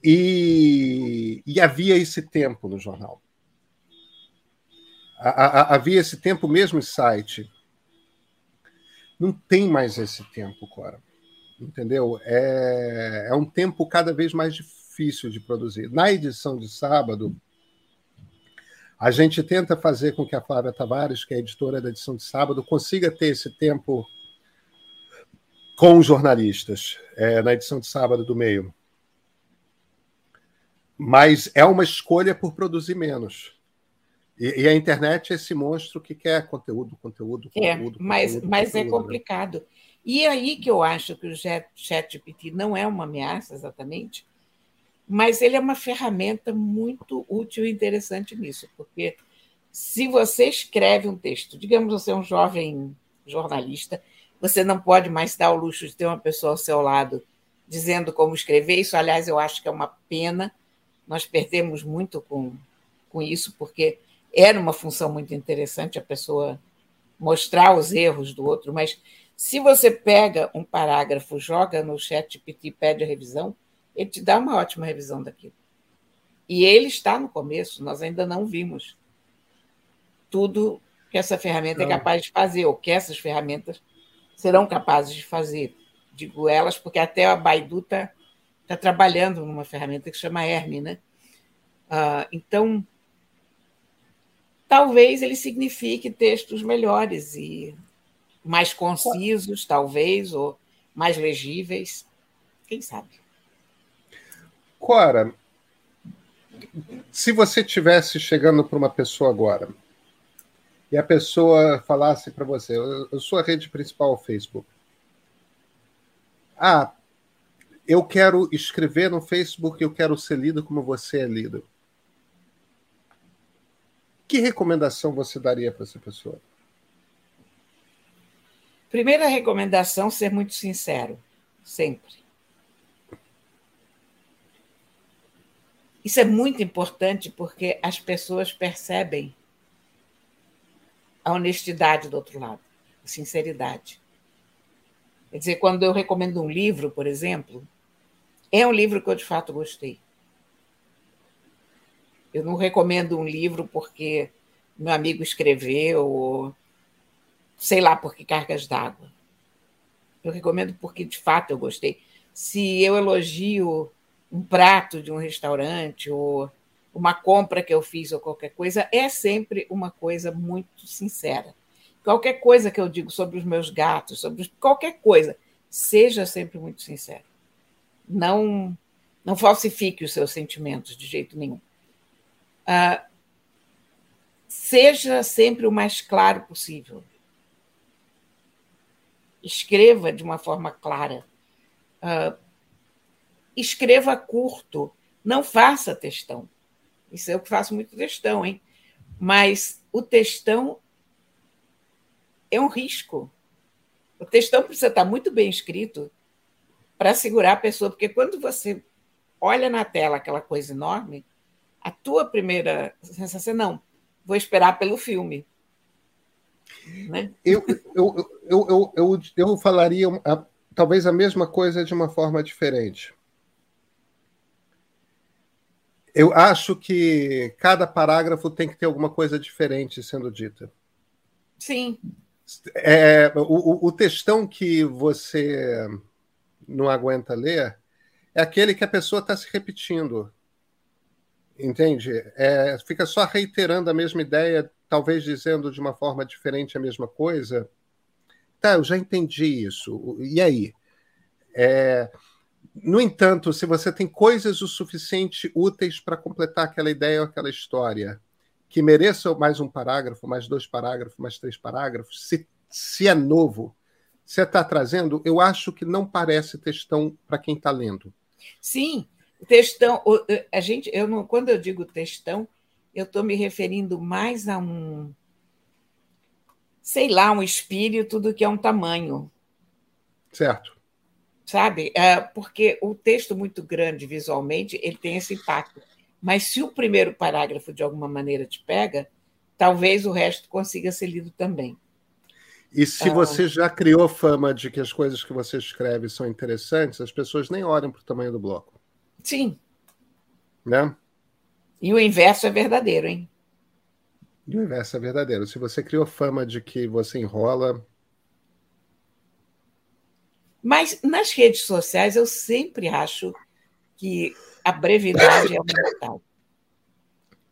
E, e, havia esse tempo no jornal. A, a, havia esse tempo mesmo em site. Não tem mais esse tempo, Cora. Entendeu? É, é um tempo cada vez mais difícil de produzir. Na edição de sábado, a gente tenta fazer com que a Flávia Tavares, que é editora da edição de sábado, consiga ter esse tempo com os jornalistas é, na edição de sábado do meio. Mas é uma escolha por produzir menos. E, e a internet é esse monstro que quer conteúdo, conteúdo, é, conteúdo. É, mas, conteúdo, mas conteúdo, é complicado. Né? E aí que eu acho que o ChatGPT não é uma ameaça exatamente, mas ele é uma ferramenta muito útil e interessante nisso, porque se você escreve um texto, digamos você é um jovem jornalista, você não pode mais dar o luxo de ter uma pessoa ao seu lado dizendo como escrever. Isso, aliás, eu acho que é uma pena. Nós perdemos muito com, com isso, porque era uma função muito interessante a pessoa mostrar os erros do outro, mas se você pega um parágrafo, joga no chat e pede a revisão, ele te dá uma ótima revisão daquilo. E ele está no começo, nós ainda não vimos tudo que essa ferramenta é não. é capaz de fazer, ou que essas ferramentas serão capazes de fazer. Digo elas, porque até a Baidu está tá trabalhando numa ferramenta que se chama Herme, né? Uh, então, talvez ele signifique textos melhores e mais concisos, talvez, ou mais legíveis. Quem sabe? Cora, se você tivesse chegando para uma pessoa agora e a pessoa falasse para você, a rede principal o Facebook. Ah, eu quero escrever no Facebook, eu quero ser lido como você é lido. Que recomendação você daria para essa pessoa? Primeira recomendação, ser muito sincero, sempre. Isso é muito importante porque as pessoas percebem a honestidade do outro lado, a sinceridade. Quer dizer, quando eu recomendo um livro, por exemplo, é um livro que eu de fato gostei. Eu não recomendo um livro porque meu amigo escreveu, ou sei lá por que cargas d'água. Eu recomendo porque de fato eu gostei. Se eu elogio um prato de um restaurante ou uma compra que eu fiz ou qualquer coisa, é sempre uma coisa muito sincera. Qualquer coisa que eu digo sobre os meus gatos, sobre qualquer coisa, seja sempre muito sincero. Não, não falsifique os seus sentimentos de jeito nenhum. Ah, seja sempre o mais claro possível. Escreva de uma forma clara. Ah, escreva curto, não faça textão. Isso é o que faço muito textão, hein? Mas o textão é um risco. O textão precisa estar muito bem escrito para segurar a pessoa, porque quando você olha na tela aquela coisa enorme, a tua primeira sensação é não, vou esperar pelo filme. Né? Eu, eu, eu, eu, eu, eu falaria a, talvez a mesma coisa de uma forma diferente. Eu acho que cada parágrafo tem que ter alguma coisa diferente sendo dita. Sim. É, o, o textão que você não aguenta ler é aquele que a pessoa está se repetindo. Entende? É, fica só reiterando a mesma ideia, talvez dizendo de uma forma diferente a mesma coisa. Tá, eu já entendi isso. E aí? É, no entanto, se você tem coisas o suficiente úteis para completar aquela ideia ou aquela história, que mereçam mais um parágrafo, mais dois parágrafos, mais três parágrafos, se, se é novo, você está trazendo, eu acho que não parece textão para quem está lendo. Sim, textão. A gente, eu não, quando eu digo textão, eu estou me referindo mais a um, sei lá, um espírito do que a um tamanho. Certo. Sabe? É, porque o texto muito grande visualmente, ele tem esse impacto. Mas se o primeiro parágrafo de alguma maneira te pega, talvez o resto consiga ser lido também. E se ah. você já criou fama de que as coisas que você escreve são interessantes, as pessoas nem olham para o tamanho do bloco. Sim. Né? E o inverso é verdadeiro, hein? E o inverso é verdadeiro. Se você criou fama de que você enrola. Mas nas redes sociais eu sempre acho que a brevidade é mortal.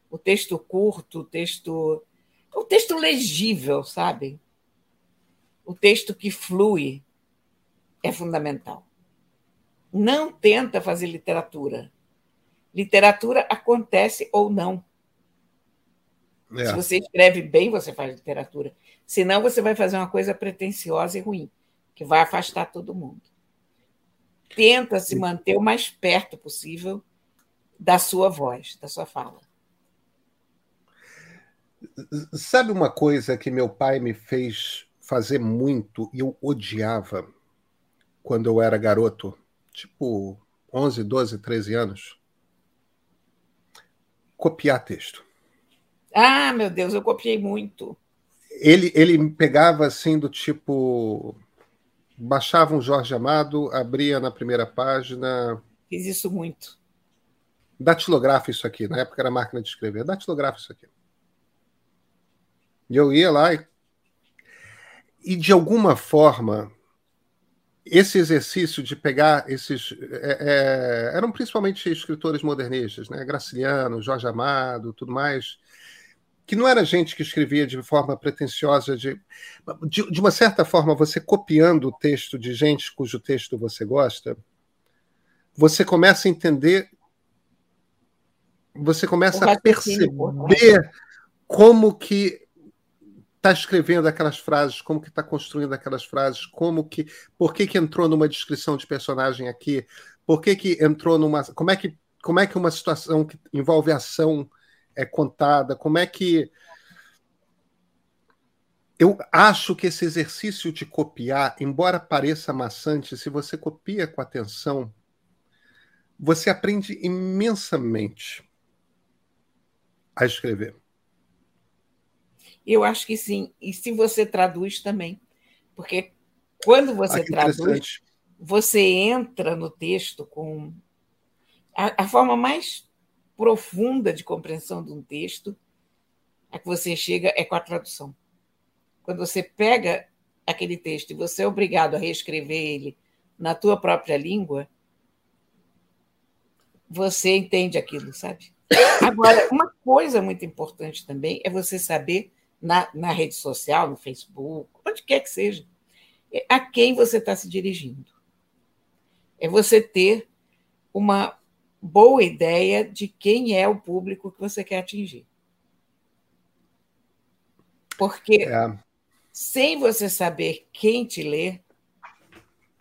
O texto curto, o texto. O texto legível, sabe? o texto que flui é fundamental. Não tenta fazer literatura. Literatura acontece ou não. É. Se você escreve bem, você faz literatura. Senão, você vai fazer uma coisa pretensiosa e ruim, que vai afastar todo mundo. Tenta se manter o mais perto possível da sua voz, da sua fala. Sabe uma coisa que meu pai me fez fazer muito e eu odiava quando eu era garoto, tipo 11, 12, 13 anos, copiar texto. Ah, meu Deus, eu copiei muito. Ele, ele pegava assim do tipo. Baixava um Jorge Amado, abria na primeira página. Fiz isso muito. Datilografa isso aqui, na época era máquina de escrever. Datilografa isso aqui. E eu ia lá e e, de alguma forma, esse exercício de pegar esses. É, é, eram principalmente escritores modernistas, né? Graciliano, Jorge Amado, tudo mais, que não era gente que escrevia de forma pretensiosa, de, de, de uma certa forma, você copiando o texto de gente cujo texto você gosta, você começa a entender, você começa a perceber como que está escrevendo aquelas frases, como que está construindo aquelas frases, como que, por que que entrou numa descrição de personagem aqui, por que que entrou numa, como é que, como é que uma situação que envolve ação é contada, como é que eu acho que esse exercício de copiar, embora pareça maçante, se você copia com atenção, você aprende imensamente a escrever. Eu acho que sim. E se você traduz também. Porque quando você ah, traduz, você entra no texto com. A, a, forma mais profunda de compreensão de um texto a que você chega é com a tradução. Quando você pega aquele texto e você é obrigado a reescrever ele na tua própria língua, você entende aquilo, sabe? Agora, uma coisa muito importante também é você saber na, na rede social, no Facebook, onde quer que seja, a quem você está se dirigindo. É você ter uma boa ideia de quem é o público que você quer atingir. Porque é. sem você saber quem te lê,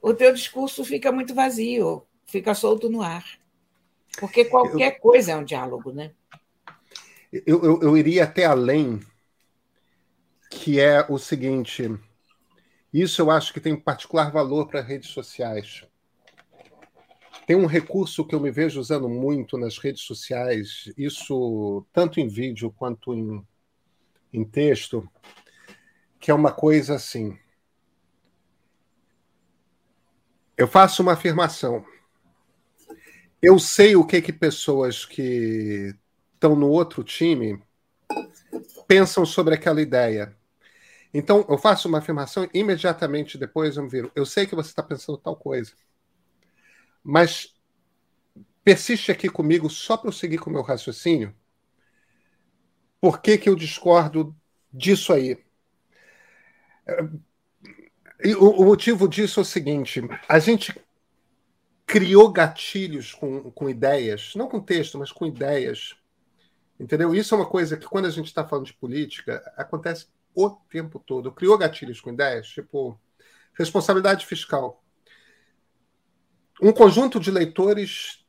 o teu discurso fica muito vazio, fica solto no ar. Porque qualquer eu, coisa é um diálogo, né? Eu, eu, eu iria até além que é o seguinte: isso eu acho que tem particular valor para redes sociais. Tem um recurso que eu me vejo usando muito nas redes sociais, isso tanto em vídeo quanto em, em texto, que é uma coisa assim. Eu faço uma afirmação. Eu sei o que que pessoas que estão no outro time pensam sobre aquela ideia. Então, eu faço uma afirmação, imediatamente depois eu me viro. Eu sei que você está pensando tal coisa. Mas persiste aqui comigo só para eu seguir com o meu raciocínio. Por que, que eu discordo disso aí? E o, o motivo disso é o seguinte: a gente criou gatilhos com, com ideias, não com texto, mas com ideias. Entendeu? Isso é uma coisa que, quando a gente está falando de política, acontece o tempo todo. Criou gatilhos com ideias, tipo responsabilidade fiscal. Um conjunto de leitores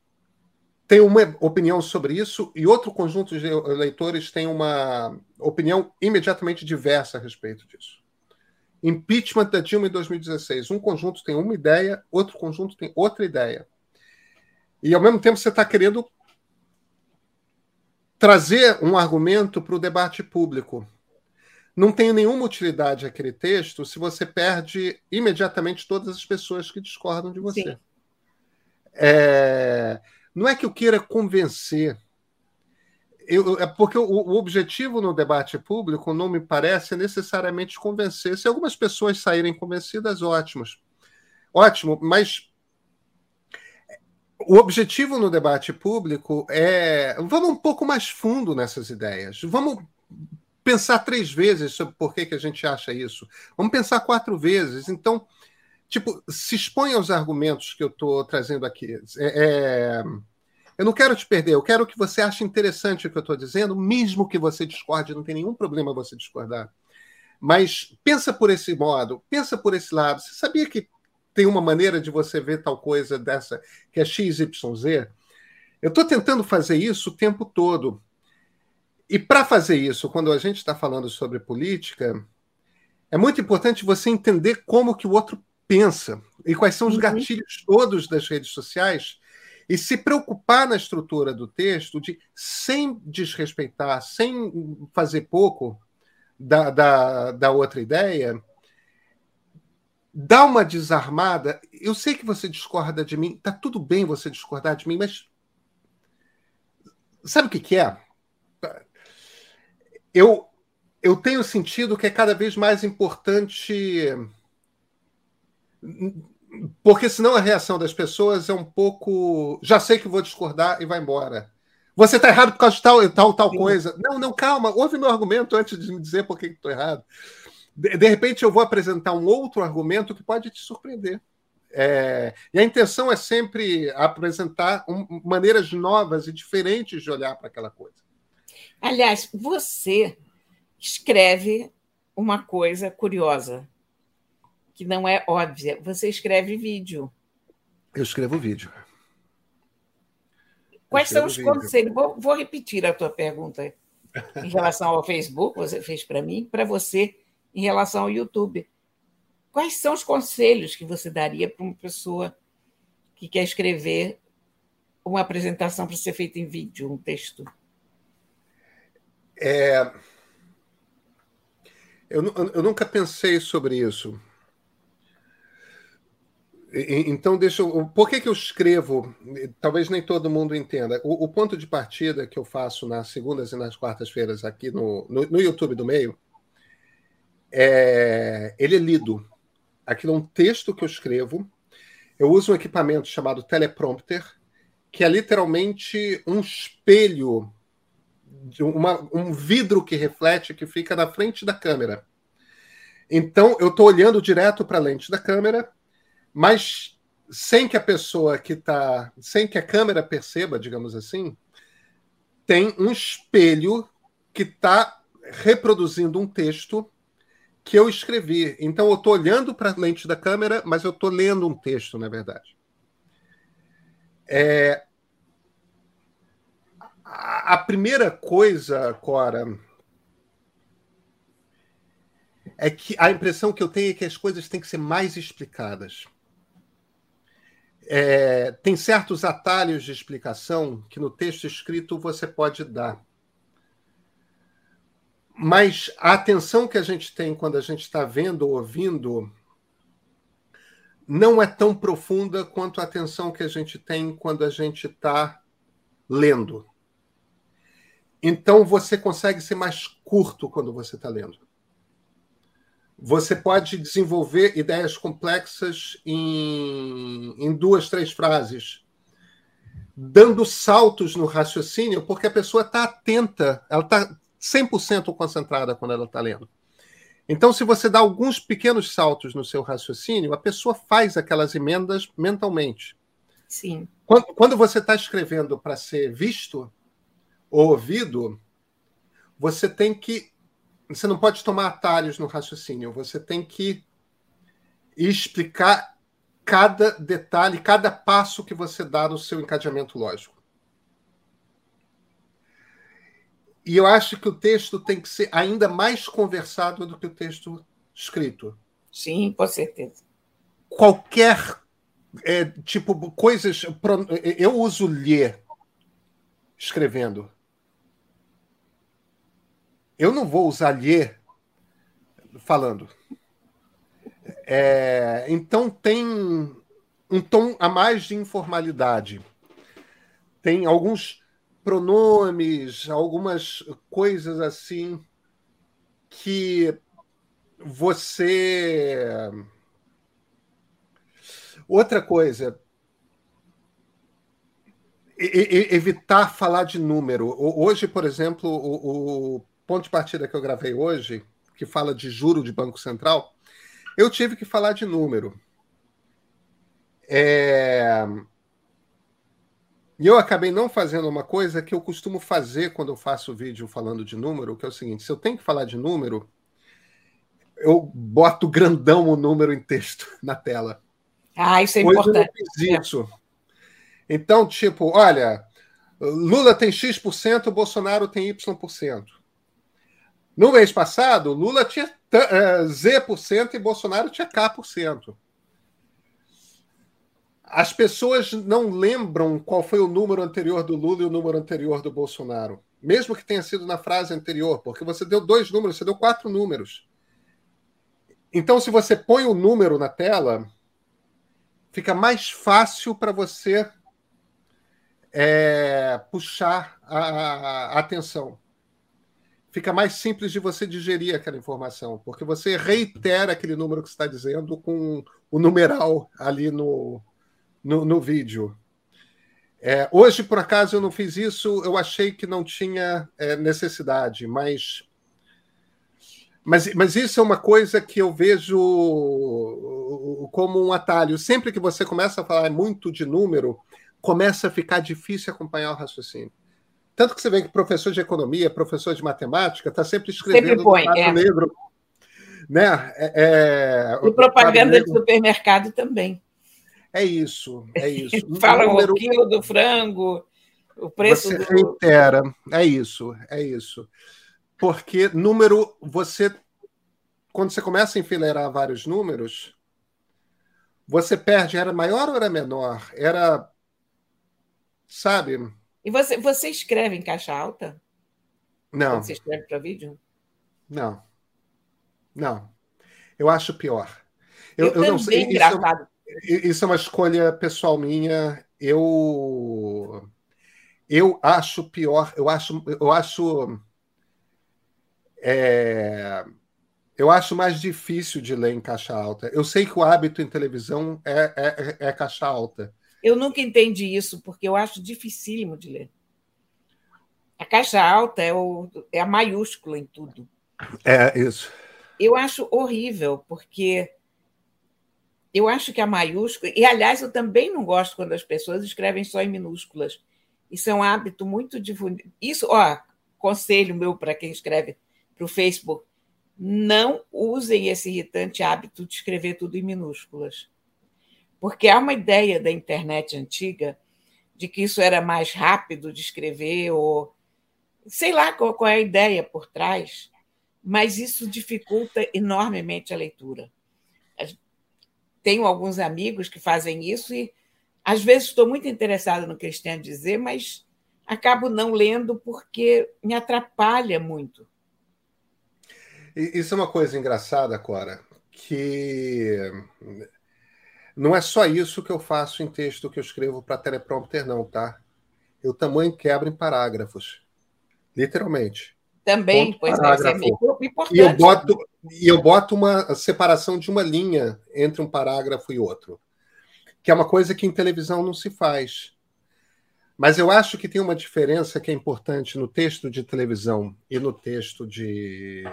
tem uma opinião sobre isso e outro conjunto de leitores tem uma opinião imediatamente diversa a respeito disso. Impeachment da Dilma em 2016. Um conjunto tem uma ideia, outro conjunto tem outra ideia. E ao mesmo tempo você está querendo trazer um argumento para o debate público. Não tem nenhuma utilidade aquele texto se você perde imediatamente todas as pessoas que discordam de você. É... Não é que eu queira convencer eu, é porque o, o, objetivo no debate público não me parece necessariamente convencer. Se algumas pessoas saírem convencidas, ótimos. Ótimo, mas o objetivo no debate público é. Vamos um pouco mais fundo nessas ideias. Vamos pensar três vezes sobre por que, que a gente acha isso. Vamos pensar quatro vezes. Então, tipo, se expõe aos argumentos que eu estou trazendo aqui. É, é eu não quero te perder, eu quero que você ache interessante o que eu estou dizendo, mesmo que você discorde, não tem nenhum problema você discordar. Mas pensa por esse modo, pensa por esse lado. Você sabia que tem uma maneira de você ver tal coisa dessa, que é XYZ? Eu estou tentando fazer isso o tempo todo. E para fazer isso, quando a gente está falando sobre política, é muito importante você entender como que o outro pensa e quais são os uhum. gatilhos todos das redes sociais e se preocupar na estrutura do texto de, sem desrespeitar, sem fazer pouco da, da, da outra ideia, dá uma desarmada. Eu sei que você discorda de mim, tá tudo bem você discordar de mim, mas sabe o que, que é? Eu, eu tenho sentido que é cada vez mais importante porque senão a reação das pessoas é um pouco. Já sei que vou discordar e vai embora. Você está errado por causa de tal, tal, tal coisa. Não, não, calma, ouve meu argumento antes de me dizer por que estou errado. De, de, repente eu vou apresentar um outro argumento que pode te surpreender. É, e a intenção é sempre apresentar um, maneiras novas e diferentes de olhar para aquela coisa. Aliás, você escreve uma coisa curiosa que não é óbvia. Você escreve vídeo. Eu escrevo vídeo. Quais são os vídeo. conselhos? Vou, vou, repetir a tua pergunta em relação ao Facebook, você fez para mim, para você em relação ao YouTube. Quais são os conselhos que você daria para uma pessoa que quer escrever uma apresentação para ser feita em vídeo, um texto? É... Eu, eu nunca pensei sobre isso. Então, deixa eu. Por que, que eu escrevo? Talvez nem todo mundo entenda. O, o ponto de partida que eu faço nas segundas e nas quartas-feiras aqui no, no, no, YouTube do meio, é, ele é lido. Aquilo é um texto que eu escrevo. Eu uso um equipamento chamado teleprompter, que é literalmente um espelho, uma, um vidro que reflete, que fica na frente da câmera. Então, eu estou olhando direto para a lente da câmera mas sem que a pessoa que está, sem que a câmera perceba, digamos assim, tem um espelho que está reproduzindo um texto que eu escrevi. Então eu estou olhando para a lente da câmera, mas eu estou lendo um texto, na verdade. É... A primeira coisa, Cora, é que a impressão que eu tenho é que as coisas têm que ser mais explicadas. É, tem certos atalhos de explicação que no texto escrito você pode dar. Mas a atenção que a gente tem quando a gente está vendo ou ouvindo não é tão profunda quanto a atenção que a gente tem quando a gente está lendo. Então você consegue ser mais curto quando você está lendo. Você pode desenvolver ideias complexas em, em duas, três frases, dando saltos no raciocínio, porque a pessoa está atenta, ela está 100% concentrada quando ela está lendo. Então, se você dá alguns pequenos saltos no seu raciocínio, a pessoa faz aquelas emendas mentalmente. Sim. Quando, quando você está escrevendo para ser visto ou ouvido, você tem que. Você não pode tomar atalhos no raciocínio, você tem que explicar cada detalhe, cada passo que você dá no seu encadeamento lógico. E eu acho que o texto tem que ser ainda mais conversado do que o texto escrito. Sim, com certeza. Qualquer é, tipo coisas. Eu uso ler escrevendo. Eu não vou usar ler falando. É, então tem um tom a mais de informalidade. Tem alguns pronomes, algumas coisas assim que você. Outra coisa, evitar falar de número. Hoje, por exemplo, o, o, ponto de partida que eu gravei hoje, que fala de juro de Banco Central, eu tive que falar de número. É... E eu acabei não fazendo uma coisa que eu costumo fazer quando eu faço vídeo falando de número, que é o seguinte: se eu tenho que falar de número, eu boto grandão o número em texto na tela. Ah, isso é Hoje importante. Eu fiz isso. Então, tipo, olha, Lula tem X%, Bolsonaro tem Y%. No mês passado, Lula tinha uh, Z% e Bolsonaro tinha K%. As pessoas não lembram qual foi o número anterior do Lula e o número anterior do Bolsonaro. Mesmo que tenha sido na frase anterior, porque você deu dois números, você deu quatro números. Então, se você põe o número na tela, fica mais fácil para você é, puxar a, a, atenção. Fica mais simples de você digerir aquela informação, porque você reitera aquele número que está dizendo com o numeral ali no, no, no vídeo. É, hoje, por acaso, eu não fiz isso, eu achei que não tinha é, necessidade, mas, mas, mas isso é uma coisa que eu vejo como um atalho. Sempre que você começa a falar muito de número, começa a ficar difícil acompanhar o raciocínio. Tanto que você vê que professor de economia, professor de matemática, está sempre escrevendo sempre põe, no é. negro. Né? É, é, e propaganda de supermercado também. É isso, é isso. Fala número... o quilo do frango, o preço você do... reitera. É isso, é isso. Porque número, você. Quando você começa a enfileirar vários números, você perde. Era maior ou era menor? Era Sabe? E você, você escreve em caixa alta? Não. Quando você escreve para vídeo? Não. Não. Eu acho pior. Eu, eu, eu não sei. Isso é, isso é uma escolha pessoal minha. Eu eu acho pior. Eu acho eu acho é, eu acho mais difícil de ler em caixa alta. Eu sei que o hábito em televisão é, é, é caixa alta. Eu nunca entendi isso, porque eu acho dificílimo de ler. A caixa alta é, o, é a maiúscula em tudo. É, isso. Eu acho horrível, porque eu acho que a maiúscula. E, aliás, eu também não gosto quando as pessoas escrevem só em minúsculas. Isso é um hábito muito difundido. Isso, ó, conselho meu para quem escreve para o Facebook: não usem esse irritante hábito de escrever tudo em minúsculas. Porque há uma ideia da internet antiga de que isso era mais rápido de escrever, ou sei lá qual, qual é a ideia por trás, mas isso dificulta enormemente a leitura. Tenho alguns amigos que fazem isso e às vezes estou muito interessada no que eles têm a dizer, mas acabo não lendo porque me atrapalha muito. Isso é uma coisa engraçada, Cora, que não é só isso que eu faço em texto que eu escrevo para teleprompter, não, tá? Eu também quebro em parágrafos. Literalmente. Também, Ponto pois parágrafo. é, é importante. E eu, boto, e eu boto uma separação de uma linha entre um parágrafo e outro. Que é uma coisa que em televisão não se faz. Mas eu acho que tem uma diferença que é importante no texto de televisão e no texto de,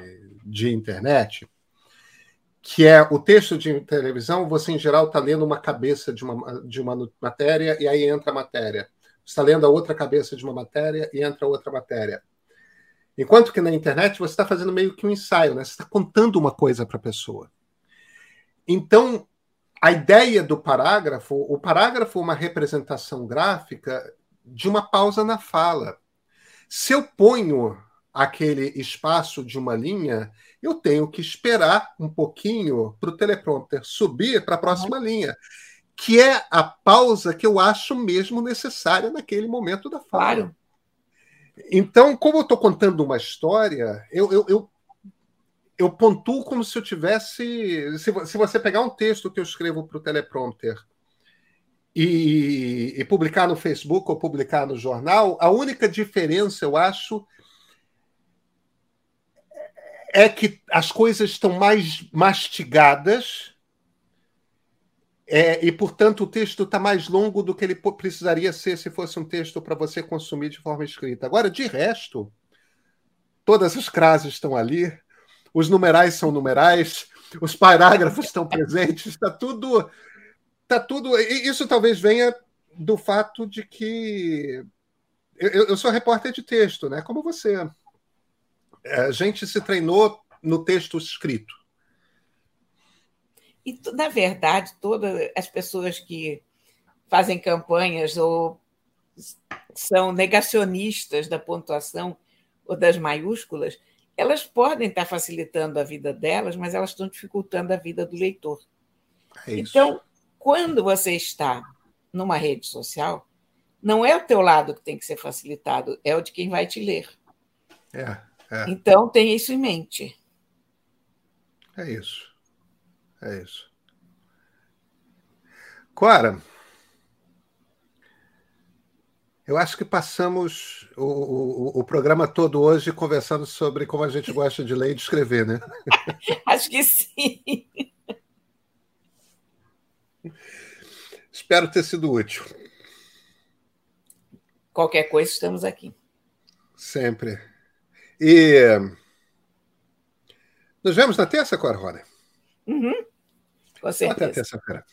de internet, que é o texto de televisão, você em geral está lendo uma cabeça de uma, de uma matéria e aí entra a matéria. Você está lendo a outra cabeça de uma matéria e entra outra matéria. Enquanto que na internet você está fazendo meio que um ensaio, né? você está contando uma coisa para a pessoa. Então, a ideia do parágrafo, o parágrafo é uma representação gráfica de uma pausa na fala. Se eu ponho aquele espaço de uma linha, eu tenho que esperar um pouquinho para o teleprompter subir para a próxima uhum. linha, que é a pausa que eu acho mesmo necessária naquele momento da fala. Claro. Então, como eu estou contando uma história, eu, eu, eu, eu, pontuo como se eu tivesse. Se, se você pegar um texto que eu escrevo para o teleprompter e, e, publicar no Facebook ou publicar no jornal, a única diferença, eu acho, é que as coisas estão mais mastigadas é, e, portanto, o texto está mais longo do que ele precisaria ser se fosse um texto para você consumir de forma escrita. Agora, de resto, todas as frases estão ali, os numerais são numerais, os parágrafos estão presentes, está tudo tá tudo. Isso talvez venha do fato de que eu, eu sou repórter de texto, né? Como você. É, a gente se treinou no texto escrito. E, na verdade, todas as pessoas que fazem campanhas ou são negacionistas da pontuação ou das maiúsculas, elas podem estar facilitando a vida delas, mas elas estão dificultando a vida do leitor. É então, quando você está numa rede social, não é o teu lado que tem que ser facilitado, é o de quem vai te ler. É, é. Então, tenha isso em mente. É isso. É isso. Cora, eu acho que passamos o, o, o, programa todo hoje conversando sobre como a gente gosta de ler e de escrever, né? acho que sim. Espero ter sido útil. Qualquer coisa, estamos aqui. Sempre. E nos vemos na terça, Cora Roda? Uhum. Com certeza. Até terça-feira.